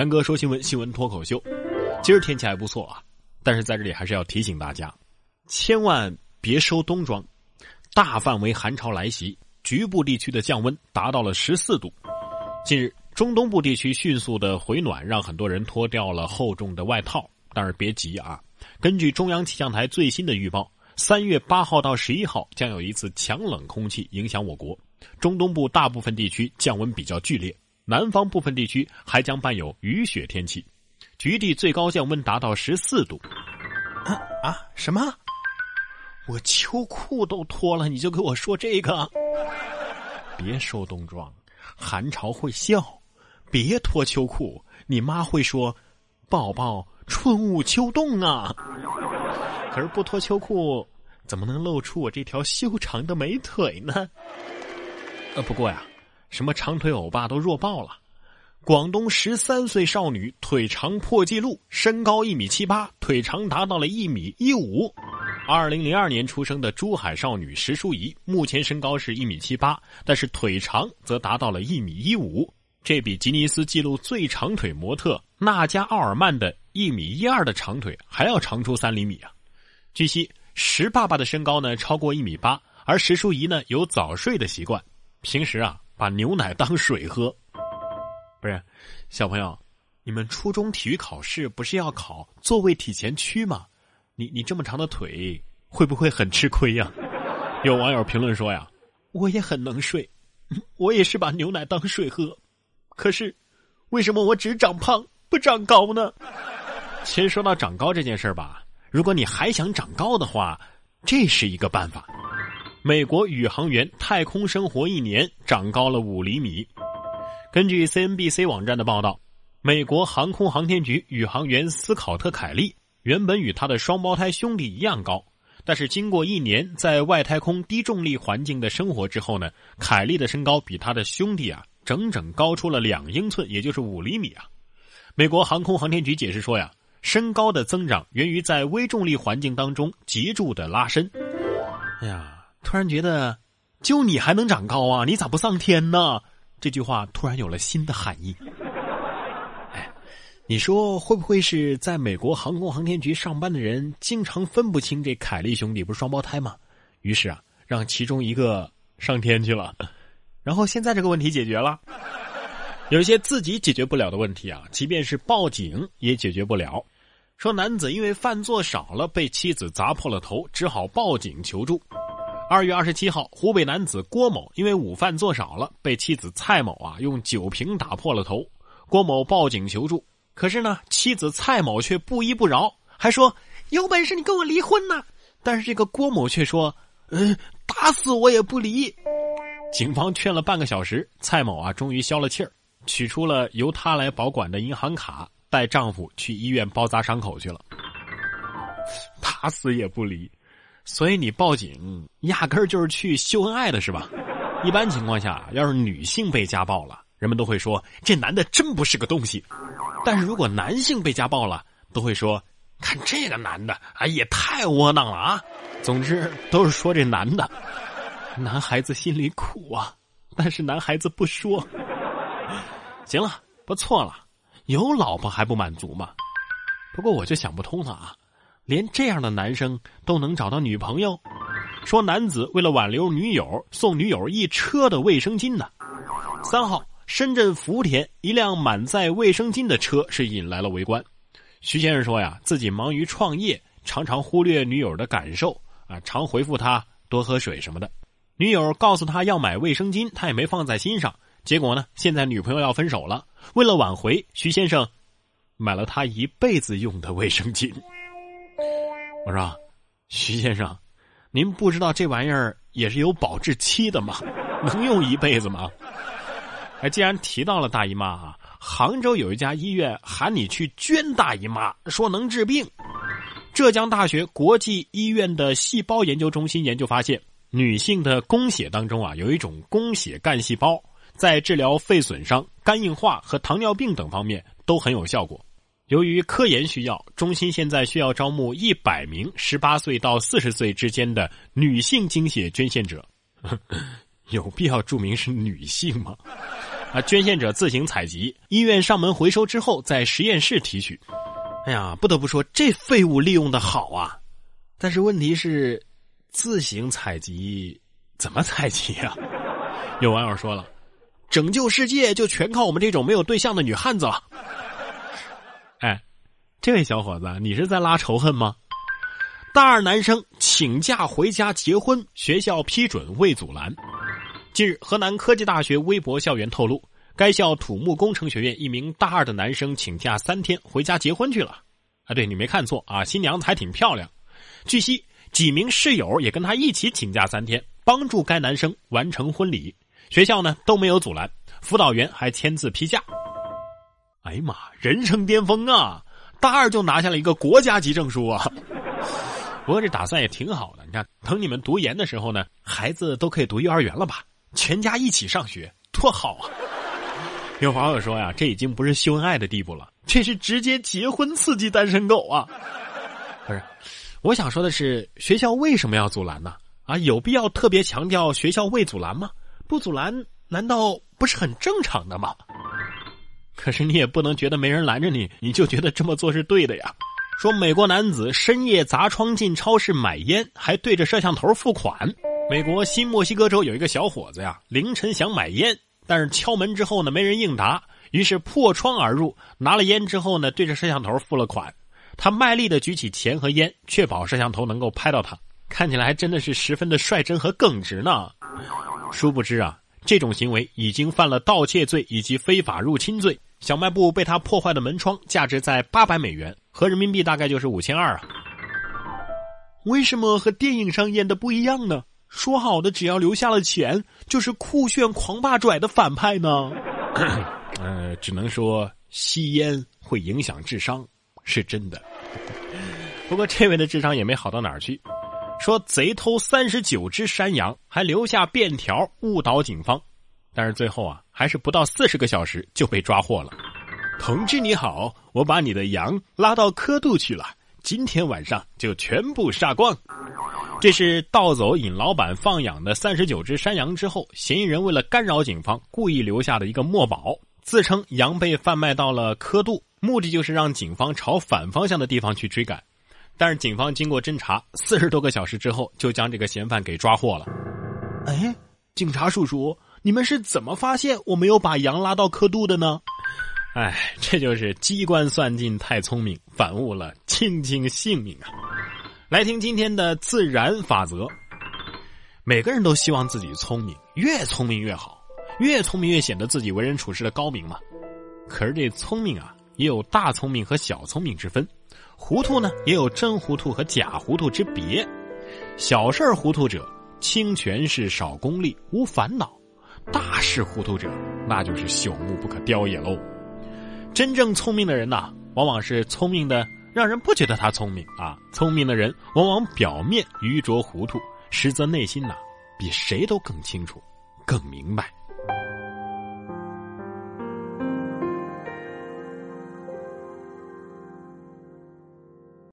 然哥说新闻，新闻脱口秀。今儿天气还不错啊，但是在这里还是要提醒大家，千万别收冬装。大范围寒潮来袭，局部地区的降温达到了十四度。近日，中东部地区迅速的回暖，让很多人脱掉了厚重的外套。但是别急啊，根据中央气象台最新的预报，三月八号到十一号将有一次强冷空气影响我国，中东部大部分地区降温比较剧烈。南方部分地区还将伴有雨雪天气，局地最高降温达到十四度。啊啊！什么？我秋裤都脱了，你就给我说这个？别收冬装，寒潮会笑。别脱秋裤，你妈会说：“宝宝，春捂秋冻啊。”可是不脱秋裤，怎么能露出我这条修长的美腿呢？呃，不过呀。什么长腿欧巴都弱爆了！广东十三岁少女腿长破纪录，身高一米七八，腿长达到了一米一五。二零零二年出生的珠海少女石淑仪，目前身高是一米七八，但是腿长则达到了一米一五，这比吉尼斯纪录最长腿模特娜加奥尔曼的一米一二的长腿还要长出三厘米啊！据悉，石爸爸的身高呢超过一米八，而石淑仪呢有早睡的习惯，平时啊。把牛奶当水喝，不是，小朋友，你们初中体育考试不是要考座位体前屈吗？你你这么长的腿会不会很吃亏呀？有网友评论说呀，我也很能睡，我也是把牛奶当水喝，可是为什么我只长胖不长高呢？其实说到长高这件事儿吧，如果你还想长高的话，这是一个办法。美国宇航员太空生活一年，长高了五厘米。根据 CNBC 网站的报道，美国航空航天局宇航员斯考特·凯利原本与他的双胞胎兄弟一样高，但是经过一年在外太空低重力环境的生活之后呢，凯利的身高比他的兄弟啊整整高出了两英寸，也就是五厘米啊。美国航空航天局解释说呀，身高的增长源于在微重力环境当中脊柱的拉伸。哎呀。突然觉得，就你还能长高啊？你咋不上天呢？这句话突然有了新的含义。哎，你说会不会是在美国航空航天局上班的人经常分不清这凯利兄弟不是双胞胎吗？于是啊，让其中一个上天去了，然后现在这个问题解决了。有一些自己解决不了的问题啊，即便是报警也解决不了。说男子因为饭做少了，被妻子砸破了头，只好报警求助。二月二十七号，湖北男子郭某因为午饭做少了，被妻子蔡某啊用酒瓶打破了头。郭某报警求助，可是呢，妻子蔡某却不依不饶，还说有本事你跟我离婚呐！但是这个郭某却说，嗯，打死我也不离。警方劝了半个小时，蔡某啊终于消了气儿，取出了由他来保管的银行卡，带丈夫去医院包扎伤口去了。打死也不离。所以你报警压根儿就是去秀恩爱的是吧？一般情况下，要是女性被家暴了，人们都会说这男的真不是个东西；但是如果男性被家暴了，都会说看这个男的，哎也太窝囊了啊！总之都是说这男的，男孩子心里苦啊，但是男孩子不说。行了，不错了，有老婆还不满足吗？不过我就想不通了啊。连这样的男生都能找到女朋友，说男子为了挽留女友，送女友一车的卫生巾呢。三号，深圳福田一辆满载卫生巾的车是引来了围观。徐先生说呀，自己忙于创业，常常忽略女友的感受啊，常回复她多喝水什么的。女友告诉他要买卫生巾，他也没放在心上。结果呢，现在女朋友要分手了，为了挽回，徐先生买了他一辈子用的卫生巾。我说，徐先生，您不知道这玩意儿也是有保质期的吗？能用一辈子吗？哎，既然提到了大姨妈啊，杭州有一家医院喊你去捐大姨妈，说能治病。浙江大学国际医院的细胞研究中心研究发现，女性的宫血当中啊，有一种宫血干细胞，在治疗肺损伤、肝硬化和糖尿病等方面都很有效果。由于科研需要，中心现在需要招募一百名十八岁到四十岁之间的女性精血捐献者。有必要注明是女性吗？啊，捐献者自行采集，医院上门回收之后，在实验室提取。哎呀，不得不说，这废物利用的好啊！但是问题是，自行采集怎么采集呀？有网友说了：“拯救世界就全靠我们这种没有对象的女汉子了。”哎，这位小伙子，你是在拉仇恨吗？大二男生请假回家结婚，学校批准未阻拦。近日，河南科技大学微博校园透露，该校土木工程学院一名大二的男生请假三天回家结婚去了。啊，对你没看错啊，新娘子还挺漂亮。据悉，几名室友也跟他一起请假三天，帮助该男生完成婚礼。学校呢都没有阻拦，辅导员还签字批假。哎呀妈，人生巅峰啊！大二就拿下了一个国家级证书啊！不过这打算也挺好的，你看，等你们读研的时候呢，孩子都可以读幼儿园了吧？全家一起上学，多好啊！有网友说呀，这已经不是秀恩爱的地步了，这是直接结婚刺激单身狗啊！不是，我想说的是，学校为什么要阻拦呢？啊，有必要特别强调学校未阻拦吗？不阻拦，难道不是很正常的吗？可是你也不能觉得没人拦着你，你就觉得这么做是对的呀。说美国男子深夜砸窗进超市买烟，还对着摄像头付款。美国新墨西哥州有一个小伙子呀，凌晨想买烟，但是敲门之后呢，没人应答，于是破窗而入，拿了烟之后呢，对着摄像头付了款。他卖力的举起钱和烟，确保摄像头能够拍到他，看起来还真的是十分的率真和耿直呢。殊不知啊，这种行为已经犯了盗窃罪以及非法入侵罪。小卖部被他破坏的门窗价值在八百美元，合人民币大概就是五千二啊。为什么和电影上演的不一样呢？说好的只要留下了钱，就是酷炫狂霸拽的反派呢？呃，只能说吸烟会影响智商，是真的。不过这位的智商也没好到哪儿去。说贼偷三十九只山羊，还留下便条误导警方，但是最后啊，还是不到四十个小时就被抓获了。同志你好，我把你的羊拉到科度去了，今天晚上就全部杀光。这是盗走尹老板放养的三十九只山羊之后，嫌疑人为了干扰警方，故意留下的一个墨宝，自称羊被贩卖到了科度，目的就是让警方朝反方向的地方去追赶。但是警方经过侦查，四十多个小时之后，就将这个嫌犯给抓获了。哎，警察叔叔，你们是怎么发现我没有把羊拉到刻度的呢？哎，这就是机关算尽太聪明，反误了卿卿性命啊！来听今天的自然法则。每个人都希望自己聪明，越聪明越好，越聪明越显得自己为人处事的高明嘛。可是这聪明啊，也有大聪明和小聪明之分。糊涂呢，也有真糊涂和假糊涂之别。小事糊涂者，轻权势、少功利、无烦恼；大事糊涂者，那就是朽木不可雕也喽。真正聪明的人呐，往往是聪明的，让人不觉得他聪明啊。聪明的人往往表面愚拙糊涂，实则内心呐，比谁都更清楚、更明白。